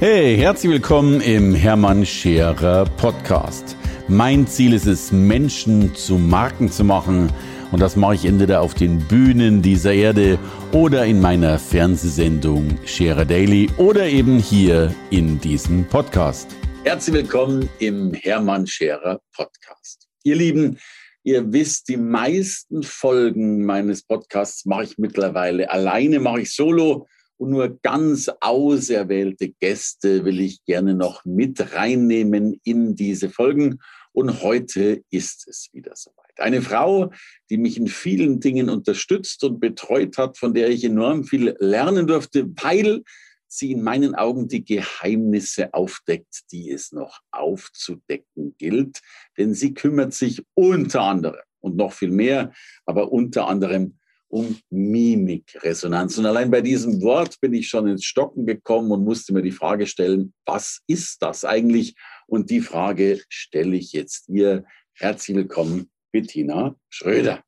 Hey, herzlich willkommen im Hermann Scherer Podcast. Mein Ziel ist es, Menschen zu Marken zu machen. Und das mache ich entweder auf den Bühnen dieser Erde oder in meiner Fernsehsendung Scherer Daily oder eben hier in diesem Podcast. Herzlich willkommen im Hermann Scherer Podcast. Ihr Lieben, ihr wisst, die meisten Folgen meines Podcasts mache ich mittlerweile alleine, mache ich solo und nur ganz auserwählte Gäste will ich gerne noch mit reinnehmen in diese Folgen. Und heute ist es wieder soweit. Eine Frau, die mich in vielen Dingen unterstützt und betreut hat, von der ich enorm viel lernen durfte, weil sie in meinen Augen die Geheimnisse aufdeckt, die es noch aufzudecken gilt. Denn sie kümmert sich unter anderem und noch viel mehr, aber unter anderem um Mimikresonanz. Und allein bei diesem Wort bin ich schon ins Stocken gekommen und musste mir die Frage stellen, was ist das eigentlich? Und die Frage stelle ich jetzt ihr. Herzlich willkommen, Bettina Schröder.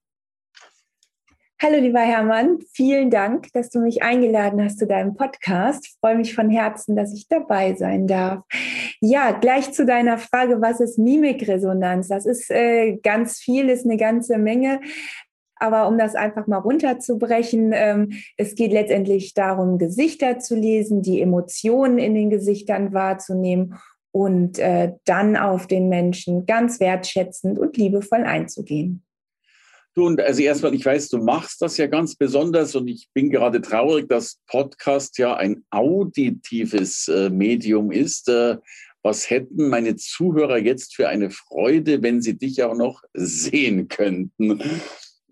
Hallo, lieber Hermann. Vielen Dank, dass du mich eingeladen hast zu deinem Podcast. Ich freue mich von Herzen, dass ich dabei sein darf. Ja, gleich zu deiner Frage, was ist Mimikresonanz? Das ist äh, ganz viel, ist eine ganze Menge. Aber um das einfach mal runterzubrechen, ähm, es geht letztendlich darum, Gesichter zu lesen, die Emotionen in den Gesichtern wahrzunehmen und äh, dann auf den Menschen ganz wertschätzend und liebevoll einzugehen. Du, und also erstmal, ich weiß, du machst das ja ganz besonders und ich bin gerade traurig, dass Podcast ja ein auditives äh, Medium ist. Äh, was hätten meine Zuhörer jetzt für eine Freude, wenn sie dich auch noch sehen könnten?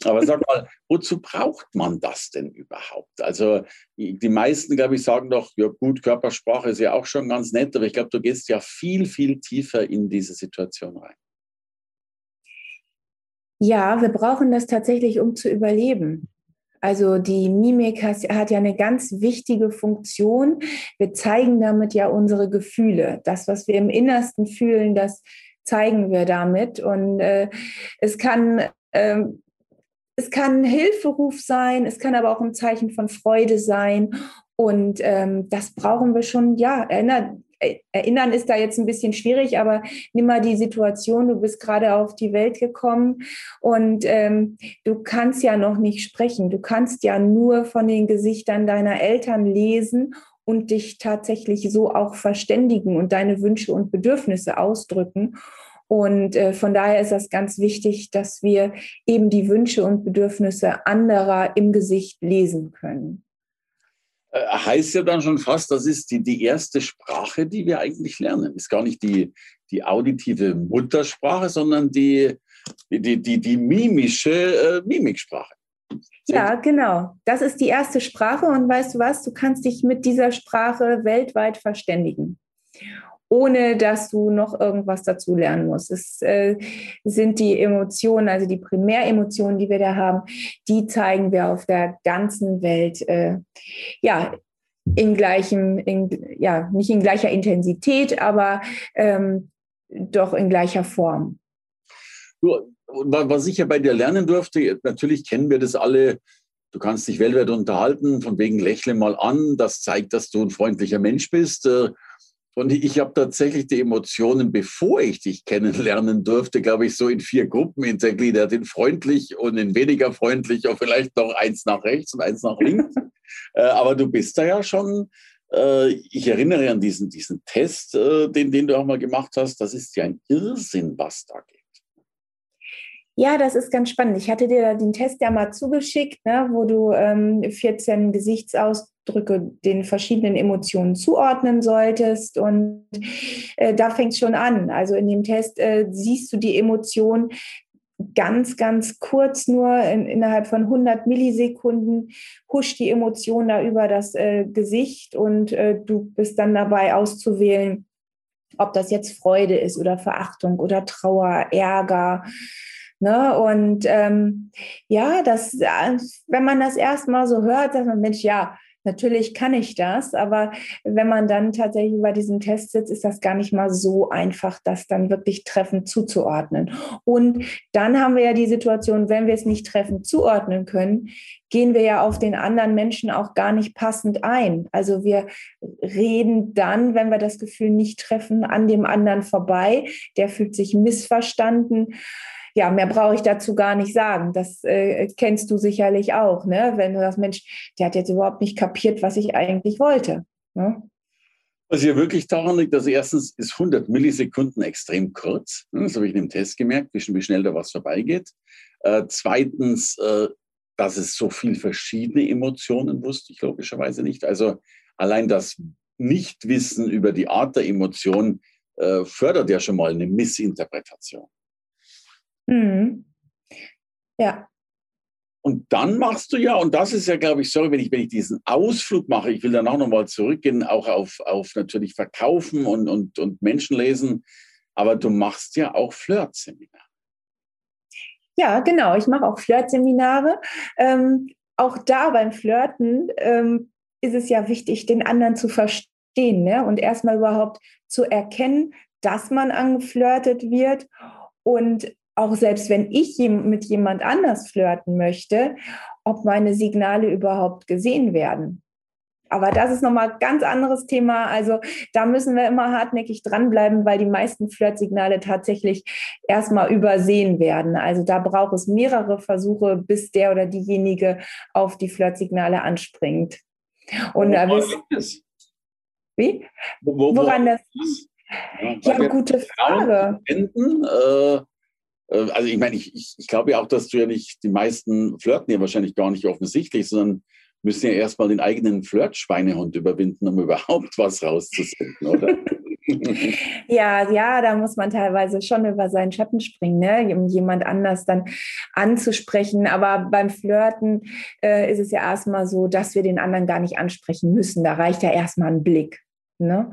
Aber sag mal, wozu braucht man das denn überhaupt? Also die meisten, glaube ich, sagen doch, ja gut, Körpersprache ist ja auch schon ganz nett, aber ich glaube, du gehst ja viel, viel tiefer in diese Situation rein. Ja, wir brauchen das tatsächlich, um zu überleben. Also die Mimik hat ja eine ganz wichtige Funktion. Wir zeigen damit ja unsere Gefühle. Das, was wir im Innersten fühlen, das zeigen wir damit. Und äh, es kann äh, es kann ein Hilferuf sein, es kann aber auch ein Zeichen von Freude sein. Und ähm, das brauchen wir schon, ja, erinnern, äh, erinnern ist da jetzt ein bisschen schwierig, aber nimm mal die Situation, du bist gerade auf die Welt gekommen und ähm, du kannst ja noch nicht sprechen. Du kannst ja nur von den Gesichtern deiner Eltern lesen und dich tatsächlich so auch verständigen und deine Wünsche und Bedürfnisse ausdrücken. Und äh, von daher ist das ganz wichtig, dass wir eben die Wünsche und Bedürfnisse anderer im Gesicht lesen können. Äh, heißt ja dann schon fast, das ist die, die erste Sprache, die wir eigentlich lernen. Ist gar nicht die, die auditive Muttersprache, sondern die, die, die, die mimische äh, Mimiksprache. Ja, genau. Das ist die erste Sprache und weißt du was, du kannst dich mit dieser Sprache weltweit verständigen ohne dass du noch irgendwas dazu lernen musst. Es äh, sind die Emotionen, also die Primäremotionen, die wir da haben, die zeigen wir auf der ganzen Welt, äh, ja, in gleichem, in, ja, nicht in gleicher Intensität, aber ähm, doch in gleicher Form. Was ich ja bei dir lernen durfte, natürlich kennen wir das alle, du kannst dich weltweit unterhalten, von wegen lächle mal an, das zeigt, dass du ein freundlicher Mensch bist. Und ich habe tatsächlich die Emotionen, bevor ich dich kennenlernen durfte, glaube ich, so in vier Gruppen hintergliedert. In freundlich und in weniger freundlich und vielleicht noch eins nach rechts und eins nach links. äh, aber du bist da ja schon, äh, ich erinnere an diesen, diesen Test, äh, den, den du auch mal gemacht hast. Das ist ja ein Irrsinn, was da geht. Ja, das ist ganz spannend. Ich hatte dir den Test ja mal zugeschickt, ne, wo du ähm, 14 Gesichtsausdrücke den verschiedenen Emotionen zuordnen solltest. Und äh, da fängt es schon an. Also in dem Test äh, siehst du die Emotion ganz, ganz kurz nur in, innerhalb von 100 Millisekunden huscht die Emotion da über das äh, Gesicht und äh, du bist dann dabei auszuwählen, ob das jetzt Freude ist oder Verachtung oder Trauer, Ärger Ne? Und ähm, ja, das, wenn man das erstmal so hört, dass man, Mensch, ja, Natürlich kann ich das, aber wenn man dann tatsächlich über diesen Test sitzt, ist das gar nicht mal so einfach, das dann wirklich treffend zuzuordnen. Und dann haben wir ja die Situation, wenn wir es nicht treffend zuordnen können, gehen wir ja auf den anderen Menschen auch gar nicht passend ein. Also wir reden dann, wenn wir das Gefühl nicht treffen, an dem anderen vorbei. Der fühlt sich missverstanden. Ja, mehr brauche ich dazu gar nicht sagen. Das äh, kennst du sicherlich auch, ne? Wenn du sagst, Mensch, der hat jetzt überhaupt nicht kapiert, was ich eigentlich wollte. Ne? Was hier wirklich daran liegt, dass erstens ist 100 Millisekunden extrem kurz. Ne? Das habe ich in dem Test gemerkt, wie schnell da was vorbeigeht. Äh, zweitens, äh, dass es so viel verschiedene Emotionen wusste ich logischerweise nicht. Also allein das Nichtwissen über die Art der Emotion äh, fördert ja schon mal eine Missinterpretation. Mhm. Ja. Und dann machst du ja, und das ist ja, glaube ich, sorry, wenn ich, wenn ich diesen Ausflug mache, ich will dann auch nochmal zurückgehen, auch auf, auf natürlich Verkaufen und, und, und Menschen lesen, aber du machst ja auch Flirtseminare. Ja, genau. Ich mache auch Flirtseminare. Ähm, auch da beim Flirten ähm, ist es ja wichtig, den anderen zu verstehen ne? und erstmal überhaupt zu erkennen, dass man angeflirtet wird und auch selbst wenn ich mit jemand anders flirten möchte, ob meine Signale überhaupt gesehen werden. Aber das ist nochmal ein ganz anderes Thema. Also da müssen wir immer hartnäckig dranbleiben, weil die meisten Flirtsignale tatsächlich erstmal übersehen werden. Also da braucht es mehrere Versuche, bis der oder diejenige auf die Flirtsignale anspringt. Und da wisst Wie? Wo, Woran das? Ja, ja gute Frage. Enden, äh, also ich meine, ich, ich, ich glaube ja auch, dass du ja nicht, die meisten flirten ja wahrscheinlich gar nicht offensichtlich, sondern müssen ja erstmal den eigenen Flirt-Schweinehund überwinden, um überhaupt was rauszusenden, oder? ja, ja, da muss man teilweise schon über seinen Schatten springen, ne? um jemand anders dann anzusprechen. Aber beim Flirten äh, ist es ja erstmal so, dass wir den anderen gar nicht ansprechen müssen. Da reicht ja erstmal ein Blick. Ne?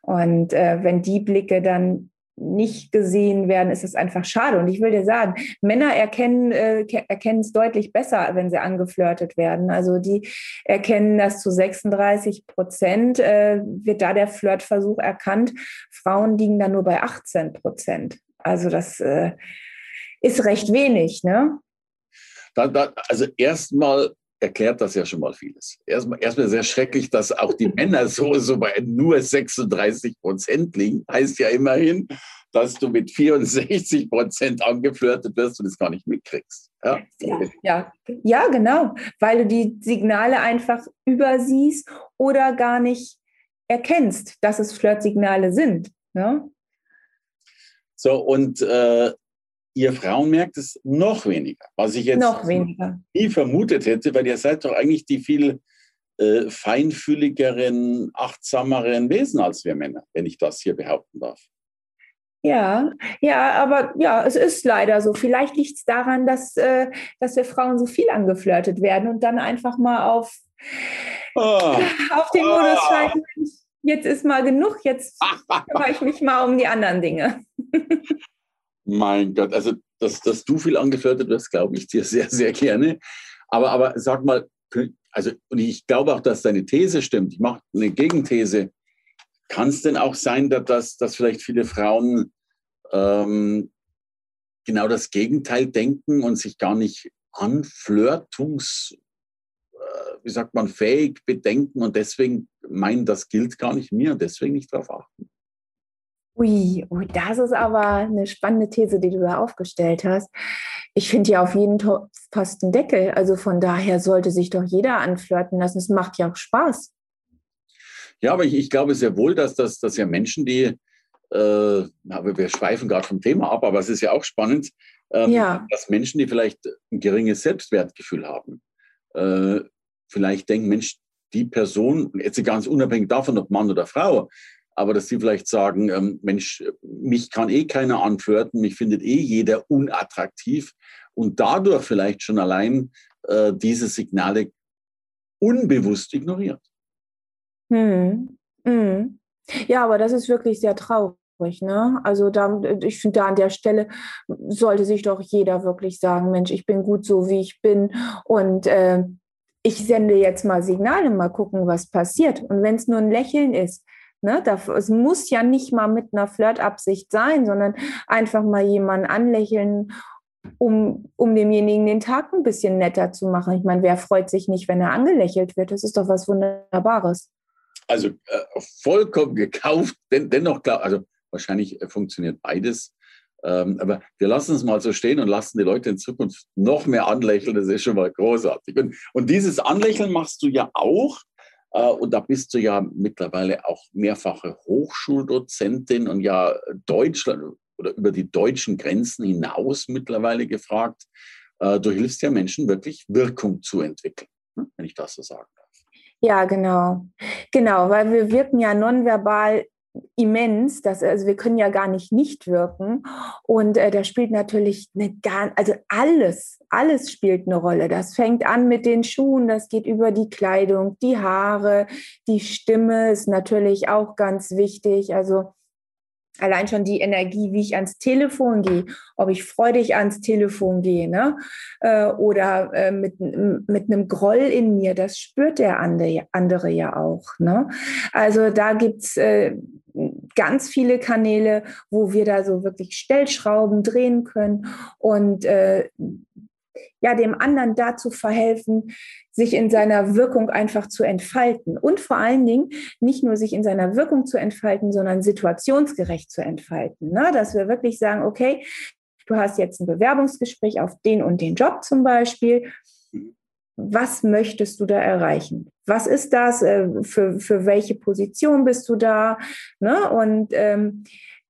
Und äh, wenn die Blicke dann nicht gesehen werden, ist es einfach schade. Und ich will dir sagen, Männer erkennen, äh, erkennen es deutlich besser, wenn sie angeflirtet werden. Also die erkennen das zu 36 Prozent, äh, wird da der Flirtversuch erkannt. Frauen liegen da nur bei 18 Prozent. Also das äh, ist recht wenig, ne? Da, da, also erstmal erklärt das ja schon mal vieles. Erstmal, erstmal sehr schrecklich, dass auch die Männer so, so bei nur 36 Prozent liegen. Heißt ja immerhin, dass du mit 64 Prozent angeflirtet wirst und es gar nicht mitkriegst. Ja? Ja, ja, ja, genau. Weil du die Signale einfach übersiehst oder gar nicht erkennst, dass es Flirtsignale sind. Ne? So, und äh, ihr Frauen merkt es noch weniger, was ich jetzt nie vermutet hätte, weil ihr seid doch eigentlich die viel äh, feinfühligeren, achtsameren Wesen als wir Männer, wenn ich das hier behaupten darf. Ja, ja, aber ja, es ist leider so. Vielleicht liegt es daran, dass, äh, dass wir Frauen so viel angeflirtet werden und dann einfach mal auf, oh. auf den Modus oh. schalten. Jetzt ist mal genug, jetzt kümmere ich mich mal um die anderen Dinge. Mein Gott, also dass, dass du viel angeflirtet wirst, glaube ich dir sehr, sehr gerne. Aber, aber sag mal, also, und ich glaube auch, dass deine These stimmt. Ich mache eine Gegenthese. Kann es denn auch sein, dass, dass vielleicht viele Frauen ähm, genau das Gegenteil denken und sich gar nicht anflirtungs, äh, wie sagt man, fähig bedenken und deswegen meinen, das gilt gar nicht mir und deswegen nicht darauf achten? Ui, ui, das ist aber eine spannende These, die du da aufgestellt hast. Ich finde ja auf jeden Topf fast einen Deckel. Also von daher sollte sich doch jeder anflirten lassen. Es macht ja auch Spaß. Ja, aber ich, ich glaube sehr wohl, dass das dass ja Menschen, die, äh, aber wir schweifen gerade vom Thema ab, aber es ist ja auch spannend, ähm, ja. dass Menschen, die vielleicht ein geringes Selbstwertgefühl haben, äh, vielleicht denken, Mensch, die Person, jetzt ganz unabhängig davon, ob Mann oder Frau, aber dass sie vielleicht sagen, ähm, Mensch, mich kann eh keiner anflirten, mich findet eh jeder unattraktiv und dadurch vielleicht schon allein äh, diese Signale unbewusst ignoriert. Hm. Hm. Ja, aber das ist wirklich sehr traurig. Ne? Also da, ich finde, da an der Stelle sollte sich doch jeder wirklich sagen, Mensch, ich bin gut so, wie ich bin und äh, ich sende jetzt mal Signale, mal gucken, was passiert. Und wenn es nur ein Lächeln ist, Ne, es muss ja nicht mal mit einer Flirtabsicht sein, sondern einfach mal jemanden anlächeln, um, um demjenigen den Tag ein bisschen netter zu machen. Ich meine, wer freut sich nicht, wenn er angelächelt wird? Das ist doch was Wunderbares. Also äh, vollkommen gekauft, den, dennoch klar, also wahrscheinlich äh, funktioniert beides. Ähm, aber wir lassen es mal so stehen und lassen die Leute in Zukunft noch mehr anlächeln. Das ist schon mal großartig. Und, und dieses Anlächeln machst du ja auch. Äh, und da bist du ja mittlerweile auch mehrfache Hochschuldozentin und ja Deutschland oder über die deutschen Grenzen hinaus mittlerweile gefragt. Äh, du hilfst ja Menschen wirklich Wirkung zu entwickeln, ne, wenn ich das so sagen darf. Ja, genau. Genau, weil wir wirken ja nonverbal immens, dass, also wir können ja gar nicht nicht wirken und äh, da spielt natürlich eine gar, also alles, alles spielt eine Rolle. Das fängt an mit den Schuhen, das geht über die Kleidung, die Haare, die Stimme ist natürlich auch ganz wichtig. Also allein schon die Energie, wie ich ans Telefon gehe, ob ich freudig ans Telefon gehe ne? Äh, oder äh, mit, mit einem Groll in mir, das spürt der andere, ja auch. Ne? Also da gibt's äh, ganz viele Kanäle, wo wir da so wirklich Stellschrauben drehen können und ja, dem anderen dazu verhelfen, sich in seiner Wirkung einfach zu entfalten und vor allen Dingen nicht nur sich in seiner Wirkung zu entfalten, sondern situationsgerecht zu entfalten. Ne? Dass wir wirklich sagen, okay, du hast jetzt ein Bewerbungsgespräch auf den und den Job zum Beispiel. Was möchtest du da erreichen? Was ist das? Äh, für, für welche Position bist du da? Ne? Und ähm,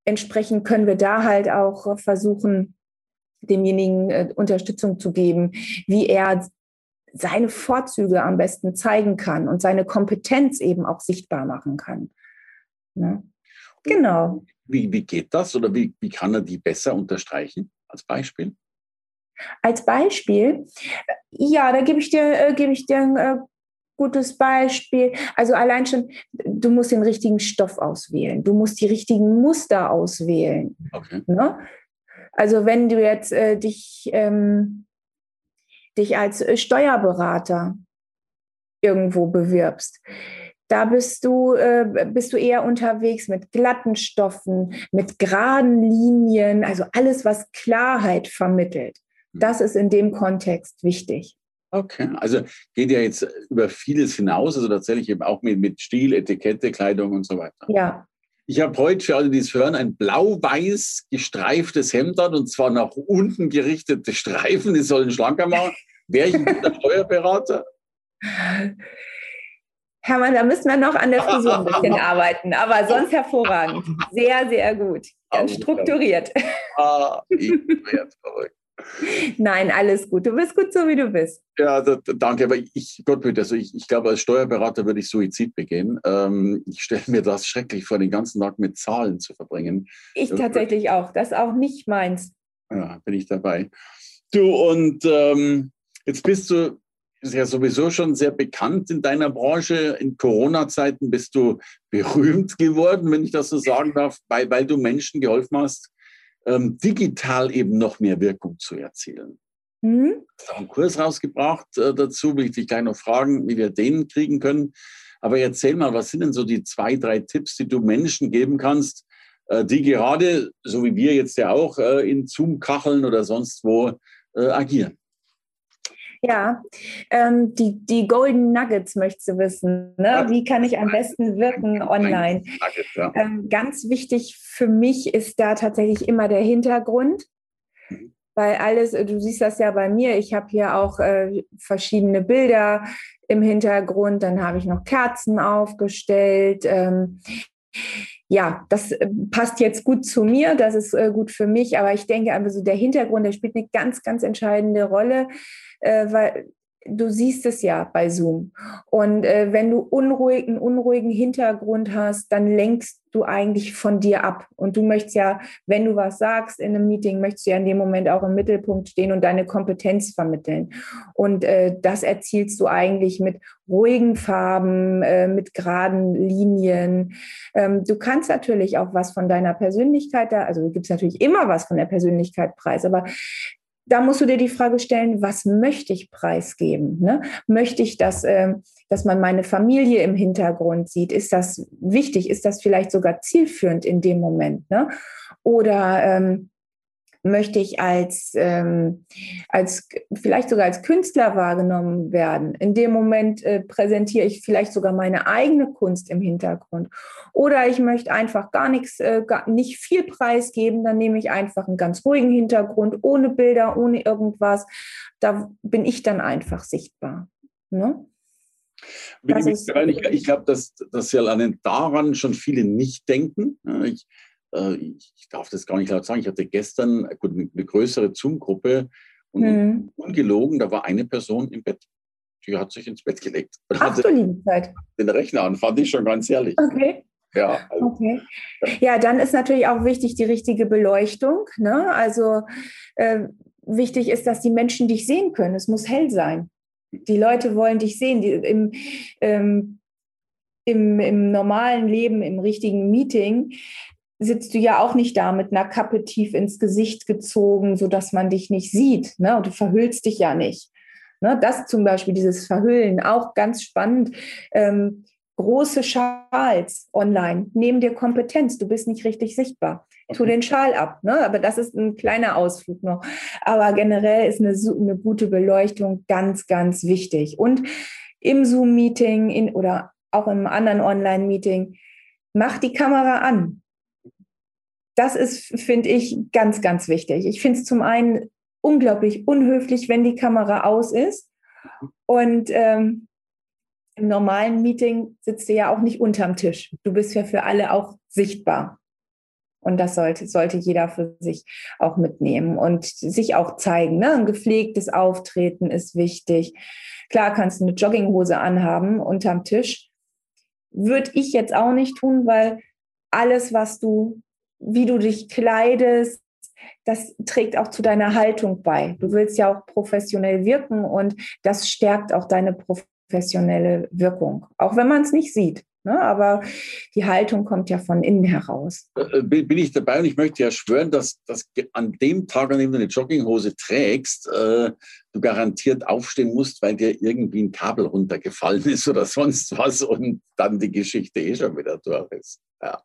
entsprechend können wir da halt auch versuchen, demjenigen äh, Unterstützung zu geben, wie er seine Vorzüge am besten zeigen kann und seine Kompetenz eben auch sichtbar machen kann. Ne? Genau. Wie, wie geht das oder wie, wie kann er die besser unterstreichen als Beispiel? Als Beispiel, ja, da gebe ich dir, äh, gebe ich dir ein äh, gutes Beispiel. Also allein schon, du musst den richtigen Stoff auswählen, du musst die richtigen Muster auswählen. Okay. Ne? Also wenn du jetzt äh, dich, ähm, dich als Steuerberater irgendwo bewirbst, da bist du, äh, bist du eher unterwegs mit glatten Stoffen, mit geraden Linien, also alles, was Klarheit vermittelt. Hm. Das ist in dem Kontext wichtig. Okay, also geht ja jetzt über vieles hinaus, also tatsächlich eben auch mit, mit Stil, Etikette, Kleidung und so weiter. Ja, ich habe heute für alle, die es hören, ein blau-weiß gestreiftes Hemd an und zwar nach unten gerichtete Streifen. Die sollen schlanker machen. Wäre ich ein guter Steuerberater? Hermann, da müssen wir noch an der Frisur ein bisschen arbeiten, aber sonst hervorragend. Sehr, sehr gut. Ganz strukturiert. Ah, ich werde verrückt. Nein, alles gut. Du bist gut so, wie du bist. Ja, da, danke. Aber ich, Gott bitte, also ich, ich glaube, als Steuerberater würde ich Suizid begehen. Ähm, ich stelle mir das schrecklich vor, den ganzen Tag mit Zahlen zu verbringen. Ich tatsächlich auch. Das ist auch nicht meins. Ja, bin ich dabei. Du, und ähm, jetzt bist du ist ja sowieso schon sehr bekannt in deiner Branche. In Corona-Zeiten bist du berühmt geworden, wenn ich das so sagen darf, weil, weil du Menschen geholfen hast, ähm, digital eben noch mehr Wirkung zu erzielen. Mhm. Ich habe einen Kurs rausgebracht äh, dazu, will ich dich gleich noch fragen, wie wir den kriegen können. Aber erzähl mal, was sind denn so die zwei, drei Tipps, die du Menschen geben kannst, äh, die gerade, so wie wir jetzt ja auch, äh, in Zoom-Kacheln oder sonst wo äh, agieren? Ja, ähm, die, die Golden Nuggets möchtest du wissen. Ne? Wie kann ich am besten wirken online? Ähm, ganz wichtig für mich ist da tatsächlich immer der Hintergrund. Mhm. Weil alles, du siehst das ja bei mir, ich habe hier auch äh, verschiedene Bilder im Hintergrund, dann habe ich noch Kerzen aufgestellt. Ähm, ja, das äh, passt jetzt gut zu mir, das ist äh, gut für mich, aber ich denke, also der Hintergrund, der spielt eine ganz, ganz entscheidende Rolle äh, weil du siehst es ja bei Zoom. Und äh, wenn du unruhig, einen unruhigen Hintergrund hast, dann lenkst du eigentlich von dir ab. Und du möchtest ja, wenn du was sagst in einem Meeting, möchtest du ja in dem Moment auch im Mittelpunkt stehen und deine Kompetenz vermitteln. Und äh, das erzielst du eigentlich mit ruhigen Farben, äh, mit geraden Linien. Ähm, du kannst natürlich auch was von deiner Persönlichkeit da, also du gibst natürlich immer was von der Persönlichkeit preis, aber da musst du dir die Frage stellen, was möchte ich preisgeben? Ne? Möchte ich, dass, äh, dass man meine Familie im Hintergrund sieht? Ist das wichtig? Ist das vielleicht sogar zielführend in dem Moment? Ne? Oder ähm, Möchte ich als, ähm, als vielleicht sogar als Künstler wahrgenommen werden? In dem Moment äh, präsentiere ich vielleicht sogar meine eigene Kunst im Hintergrund. Oder ich möchte einfach gar nichts, äh, gar nicht viel preisgeben, dann nehme ich einfach einen ganz ruhigen Hintergrund, ohne Bilder, ohne irgendwas. Da bin ich dann einfach sichtbar. Ne? Ich, ich glaube, dass, dass ja daran schon viele nicht denken. Ich, äh, ich darf das gar nicht laut sagen, ich hatte gestern eine größere Zoom-Gruppe und mhm. ungelogen, da war eine Person im Bett. Die hat sich ins Bett gelegt. Ach du liebe Zeit. Den Rechner an, fand ich schon ganz ehrlich. Okay. Ja, also, okay. ja, dann ist natürlich auch wichtig die richtige Beleuchtung. Ne? Also äh, wichtig ist, dass die Menschen dich sehen können. Es muss hell sein. Die Leute wollen dich sehen. Die, im, ähm, im, im normalen Leben, im richtigen Meeting, sitzt du ja auch nicht da mit einer Kappe tief ins Gesicht gezogen, sodass man dich nicht sieht. Ne? Und du verhüllst dich ja nicht. Ne? Das zum Beispiel, dieses Verhüllen, auch ganz spannend. Ähm, große Schals online nehmen dir Kompetenz. Du bist nicht richtig sichtbar. Tu den Schal ab. Ne? Aber das ist ein kleiner Ausflug noch. Aber generell ist eine, eine gute Beleuchtung ganz, ganz wichtig. Und im Zoom-Meeting oder auch im anderen Online-Meeting, mach die Kamera an das ist, finde ich, ganz, ganz wichtig. Ich finde es zum einen unglaublich unhöflich, wenn die Kamera aus ist. Und ähm, im normalen Meeting sitzt du ja auch nicht unterm Tisch. Du bist ja für alle auch sichtbar. Und das sollte, sollte jeder für sich auch mitnehmen und sich auch zeigen. Ne? Ein gepflegtes Auftreten ist wichtig. Klar kannst du eine Jogginghose anhaben unterm Tisch. Würde ich jetzt auch nicht tun, weil alles, was du wie du dich kleidest, das trägt auch zu deiner Haltung bei. Du willst ja auch professionell wirken und das stärkt auch deine professionelle Wirkung, auch wenn man es nicht sieht. Ne? Aber die Haltung kommt ja von innen heraus. Äh, äh, bin ich dabei und ich möchte ja schwören, dass, dass an dem Tag, an dem du eine Jogginghose trägst, äh, du garantiert aufstehen musst, weil dir irgendwie ein Kabel runtergefallen ist oder sonst was und dann die Geschichte eh schon wieder durch ist. Ja.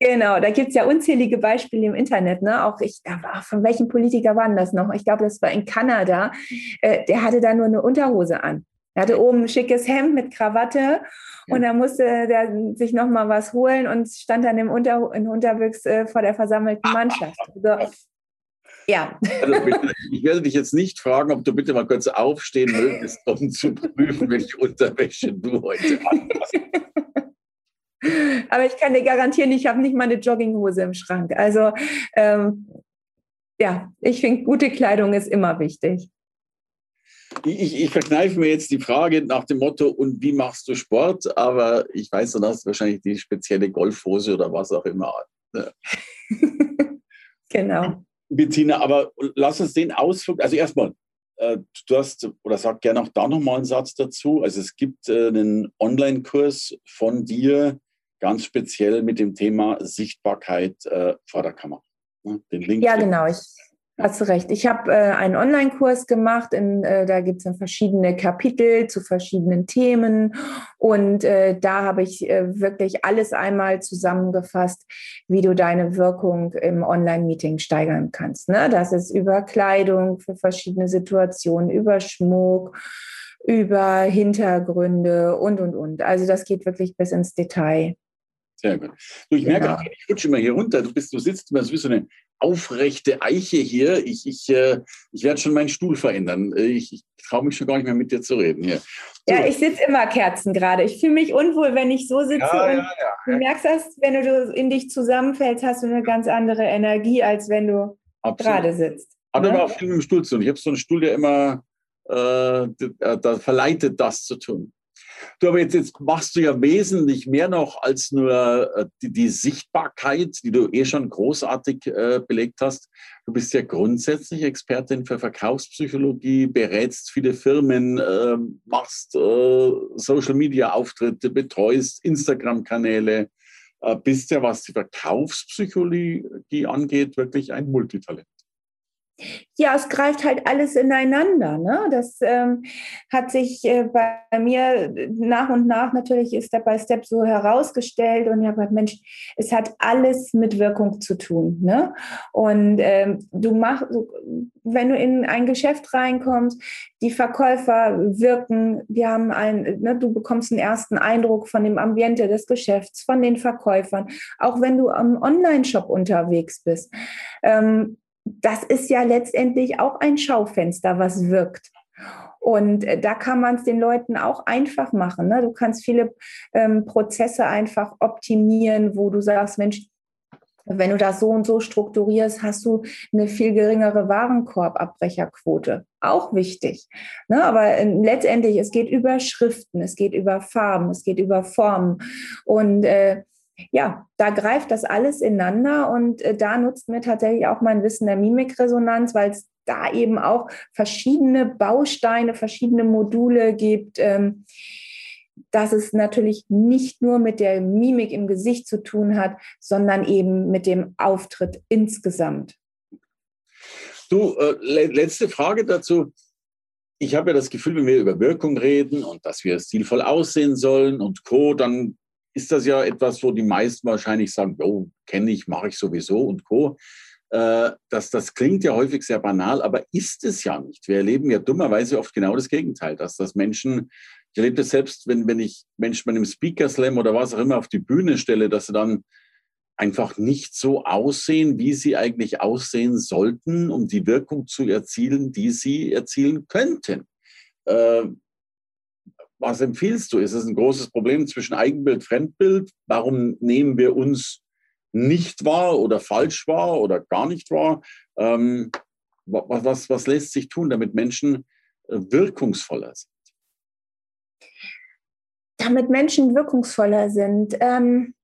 Genau, da gibt es ja unzählige Beispiele im Internet. Ne? Auch ich, von welchem Politiker waren das noch? Ich glaube, das war in Kanada. Äh, der hatte da nur eine Unterhose an. Er hatte oben ein schickes Hemd mit Krawatte und da musste der sich noch mal was holen und stand dann im Unter in Unterwüchs äh, vor der versammelten Mannschaft. Also, ja. Also ich werde dich jetzt nicht fragen, ob du bitte mal kurz aufstehen möchtest, um zu prüfen, welche Unterwäsche du heute hast. Aber ich kann dir garantieren, ich habe nicht mal eine Jogginghose im Schrank. Also ähm, ja, ich finde, gute Kleidung ist immer wichtig. Ich, ich, verkneife mir jetzt die Frage nach dem Motto, und wie machst du Sport? Aber ich weiß, du hast wahrscheinlich die spezielle Golfhose oder was auch immer. genau. Bettina, aber lass uns den Ausflug, also erstmal, äh, du hast, oder sag gerne auch da nochmal einen Satz dazu. Also es gibt äh, einen Online-Kurs von dir, ganz speziell mit dem Thema Sichtbarkeit äh, vor der Kamera. Ne? Den Link. Ja, genau. Ich, hast du recht. Ich habe äh, einen Online-Kurs gemacht. In, äh, da gibt es dann verschiedene Kapitel zu verschiedenen Themen. Und äh, da habe ich äh, wirklich alles einmal zusammengefasst, wie du deine Wirkung im Online-Meeting steigern kannst. Ne? Das ist über Kleidung für verschiedene Situationen, über Schmuck über Hintergründe und, und, und. Also das geht wirklich bis ins Detail. Sehr gut. Du, ich merke, ja. ich rutsche immer hier runter. Du, bist, du sitzt immer wie so eine aufrechte Eiche hier. Ich, ich, äh, ich werde schon meinen Stuhl verändern. Äh, ich, ich traue mich schon gar nicht mehr mit dir zu reden hier. So. Ja, ich sitze immer Kerzen gerade. Ich fühle mich unwohl, wenn ich so sitze. Ja, und ja, du merkst das, wenn du in dich zusammenfällst, hast du eine ganz andere Energie, als wenn du gerade sitzt. Aber ne? auch viel mit dem Stuhl zu tun. Ich habe so einen Stuhl, der immer äh, da verleitet, das zu tun. Du, aber jetzt, jetzt machst du ja wesentlich mehr noch als nur äh, die, die Sichtbarkeit, die du eh schon großartig äh, belegt hast. Du bist ja grundsätzlich Expertin für Verkaufspsychologie, berätst viele Firmen, äh, machst äh, Social-Media-Auftritte, betreust Instagram-Kanäle, äh, bist ja, was die Verkaufspsychologie angeht, wirklich ein Multitalent. Ja, es greift halt alles ineinander. Ne? Das ähm, hat sich äh, bei mir nach und nach natürlich Step by Step so herausgestellt und ich habe gesagt, Mensch, es hat alles mit Wirkung zu tun. Ne? Und ähm, du machst, wenn du in ein Geschäft reinkommst, die Verkäufer wirken, die haben ein, ne, du bekommst einen ersten Eindruck von dem Ambiente des Geschäfts, von den Verkäufern, auch wenn du am Online-Shop unterwegs bist. Ähm, das ist ja letztendlich auch ein Schaufenster, was wirkt. Und äh, da kann man es den Leuten auch einfach machen. Ne? Du kannst viele ähm, Prozesse einfach optimieren, wo du sagst, Mensch, wenn du das so und so strukturierst, hast du eine viel geringere Warenkorbabbrecherquote. Auch wichtig. Ne? Aber äh, letztendlich, es geht über Schriften, es geht über Farben, es geht über Formen. Und äh, ja, da greift das alles ineinander und äh, da nutzt mir tatsächlich auch mein Wissen der Mimikresonanz, weil es da eben auch verschiedene Bausteine, verschiedene Module gibt. Ähm, dass es natürlich nicht nur mit der Mimik im Gesicht zu tun hat, sondern eben mit dem Auftritt insgesamt. Du, äh, letzte Frage dazu. Ich habe ja das Gefühl, wenn wir über Wirkung reden und dass wir stilvoll aussehen sollen und Co., dann ist das ja etwas, wo die meisten wahrscheinlich sagen, oh, kenne ich, mache ich sowieso und Co. Äh, das, das klingt ja häufig sehr banal, aber ist es ja nicht. Wir erleben ja dummerweise oft genau das Gegenteil, dass das Menschen, ich erlebe das selbst, wenn, wenn ich Menschen bei einem Speaker Slam oder was auch immer auf die Bühne stelle, dass sie dann einfach nicht so aussehen, wie sie eigentlich aussehen sollten, um die Wirkung zu erzielen, die sie erzielen könnten. Äh, was empfiehlst du? Ist es ein großes Problem zwischen Eigenbild, Fremdbild? Warum nehmen wir uns nicht wahr oder falsch wahr oder gar nicht wahr? Ähm, was, was, was lässt sich tun, damit Menschen äh, wirkungsvoller sind? Damit Menschen wirkungsvoller sind. Ähm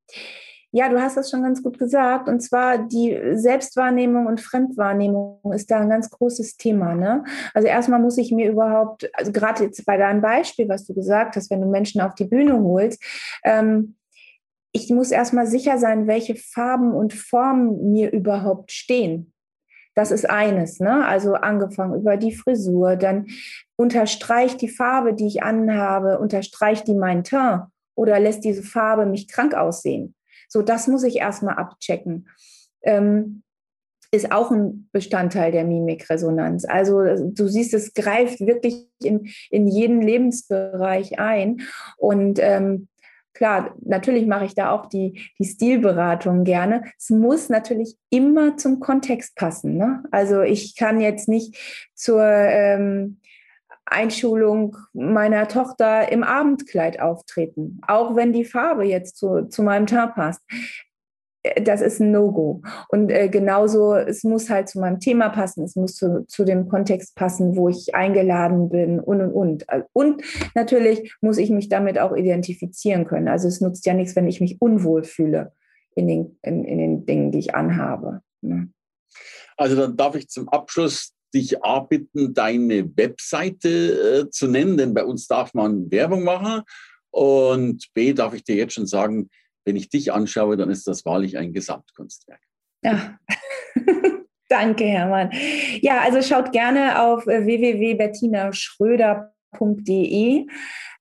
ja, du hast das schon ganz gut gesagt. Und zwar die Selbstwahrnehmung und Fremdwahrnehmung ist da ein ganz großes Thema. Ne? Also erstmal muss ich mir überhaupt, also gerade jetzt bei deinem Beispiel, was du gesagt hast, wenn du Menschen auf die Bühne holst, ähm, ich muss erstmal sicher sein, welche Farben und Formen mir überhaupt stehen. Das ist eines, ne? Also angefangen über die Frisur, dann unterstreicht die Farbe, die ich anhabe, unterstreicht die mein Teint oder lässt diese Farbe mich krank aussehen. So, das muss ich erstmal abchecken. Ähm, ist auch ein Bestandteil der Mimikresonanz. Also du siehst, es greift wirklich in, in jeden Lebensbereich ein. Und ähm, klar, natürlich mache ich da auch die, die Stilberatung gerne. Es muss natürlich immer zum Kontext passen. Ne? Also ich kann jetzt nicht zur ähm, Einschulung meiner Tochter im Abendkleid auftreten, auch wenn die Farbe jetzt zu, zu meinem Teint passt. Äh, das ist ein No-Go. Und äh, genauso, es muss halt zu meinem Thema passen, es muss zu, zu dem Kontext passen, wo ich eingeladen bin und, und, und. Und natürlich muss ich mich damit auch identifizieren können. Also es nutzt ja nichts, wenn ich mich unwohl fühle in den, in, in den Dingen, die ich anhabe. Ne? Also dann darf ich zum Abschluss dich bitten, deine Webseite äh, zu nennen, denn bei uns darf man Werbung machen. Und B darf ich dir jetzt schon sagen, wenn ich dich anschaue, dann ist das wahrlich ein Gesamtkunstwerk. Ja. Danke, Hermann. Ja, also schaut gerne auf äh, www.bettinaschröder.de.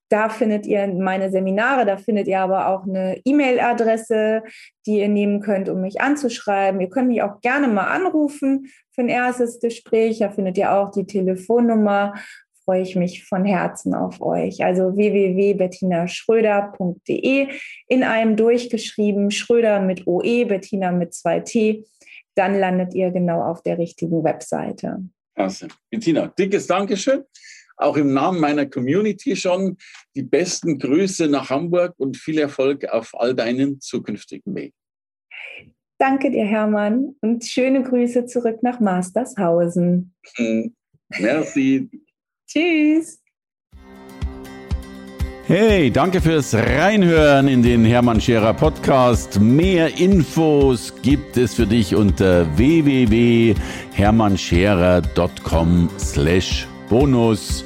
Da findet ihr meine Seminare, da findet ihr aber auch eine E-Mail-Adresse, die ihr nehmen könnt, um mich anzuschreiben. Ihr könnt mich auch gerne mal anrufen für ein erstes Gespräch. Da findet ihr auch die Telefonnummer. Freue ich mich von Herzen auf euch. Also www.bettinaschröder.de in einem durchgeschrieben, Schröder mit OE, Bettina mit 2T. Dann landet ihr genau auf der richtigen Webseite. Klasse. Bettina, dickes Dankeschön auch im Namen meiner Community schon die besten Grüße nach Hamburg und viel Erfolg auf all deinen zukünftigen Wegen. Danke dir, Hermann, und schöne Grüße zurück nach Mastershausen. Hm. Merci. Tschüss. Hey, danke fürs Reinhören in den Hermann Scherer Podcast. Mehr Infos gibt es für dich unter www.hermannscherer.com slash bonus.